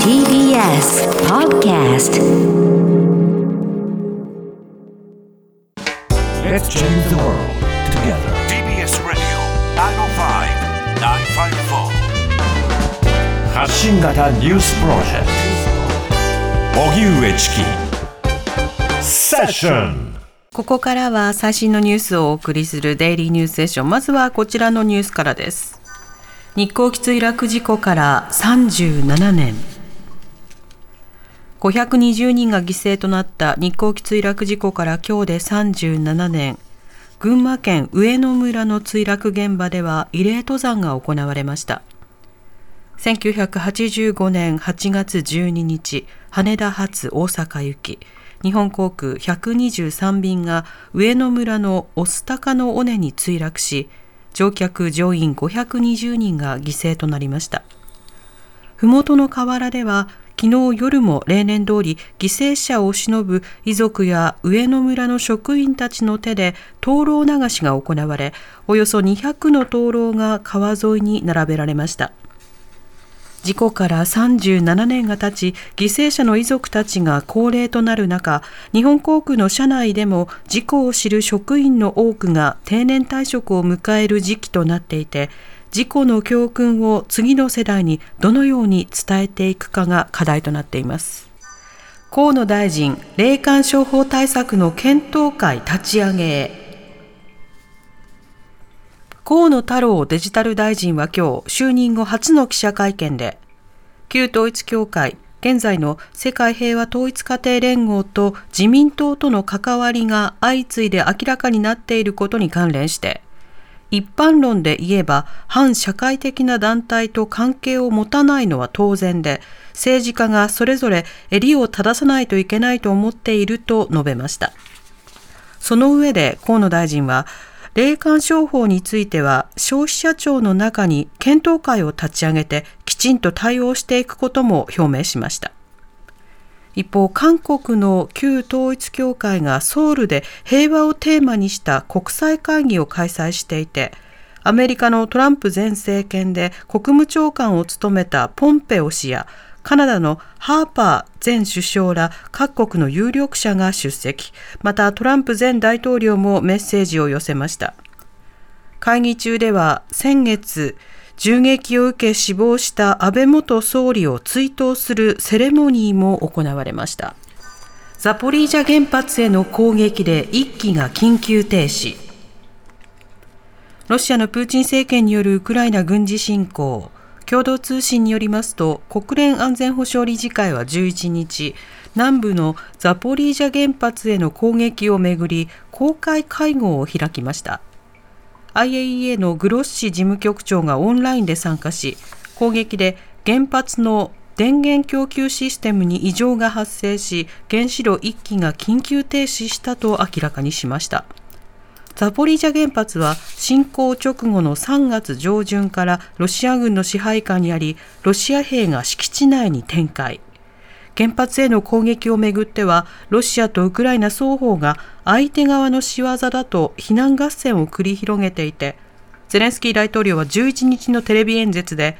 TBS Podcast Let's change the world together. TBS Radio 905-954発信型ニュースプロジェクト荻上チキセッションここからは最新のニュースをお送りするデイリーニュースセッション。まずはこちらのニュースからです。日航機墜落事故から37年。520人が犠牲となった日航機墜落事故から今日で37年。群馬県上野村の墜落現場では慰霊登山が行われました。1985年8月12日、羽田発大阪行き、日本航空123便が上野村の御巣鷹の尾根に墜落し、乗客乗員520人が犠牲となりました。麓の河原では、昨日夜も例年通り犠牲者を偲ぶ遺族や上野村の職員たちの手で灯籠流しが行われ、およそ200の灯籠が川沿いに並べられました。事故から37年が経ち、犠牲者の遺族たちが高齢となる中、日本航空の社内でも事故を知る職員の多くが定年退職を迎える時期となっていて、事故の教訓を次の世代にどのように伝えていくかが課題となっています。河野大臣、霊感商法対策の検討会立ち上げへ。河野太郎デジタル大臣は今日、就任後初の記者会見で、旧統一教会、現在の世界平和統一家庭連合と自民党との関わりが相次いで明らかになっていることに関連して、一般論で言えば反社会的な団体と関係を持たないのは当然で、政治家がそれぞれ襟を正さないといけないと思っていると述べました。その上で河野大臣は、霊感商法については消費者庁の中に検討会を立ち上げてきちんと対応していくことも表明しました。一方、韓国の旧統一教会がソウルで平和をテーマにした国際会議を開催していて、アメリカのトランプ前政権で国務長官を務めたポンペオ氏やカナダのハーパー前首相ら各国の有力者が出席。またトランプ前大統領もメッセージを寄せました。会議中では先月、銃撃を受け死亡した安倍元総理を追悼するセレモニーも行われました。ザポリージャ原発への攻撃で一機が緊急停止。ロシアのプーチン政権によるウクライナ軍事侵攻。共同通信によりますと国連安全保障理事会は11日南部のザポリージャ原発への攻撃をめぐり公開会合を開きました。IAEA のグロッシ事務局長がオンラインで参加し攻撃で原発の電源供給システムに異常が発生し原子炉1基が緊急停止したと明らかにしました。ザポリージャ原発は侵攻直後の3月上旬からロシア軍の支配下にあり、ロシア兵が敷地内に展開。原発への攻撃をめぐっては、ロシアとウクライナ双方が相手側の仕業だと非難合戦を繰り広げていて、ゼレンスキー大統領は11日のテレビ演説で、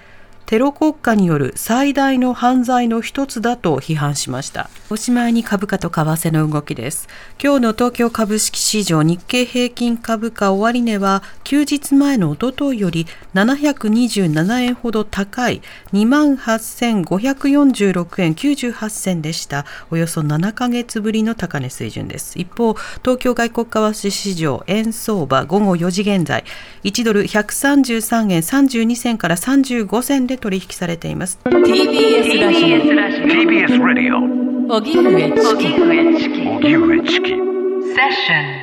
テロ国家による最大の犯罪の一つだと批判しました。おしまいに株価と為替の動きです。今日の東京株式市場日経平均株価終値は休日前の一昨日より727円ほど高い28,546円98銭でした。およそ7ヶ月ぶりの高値水準です。一方、東京外国為替市場円相場午後4時現在、1ドル133円32銭から35銭で取引されています。TBS ラジ TBS Radio オ。荻上チキ荻上チキセッション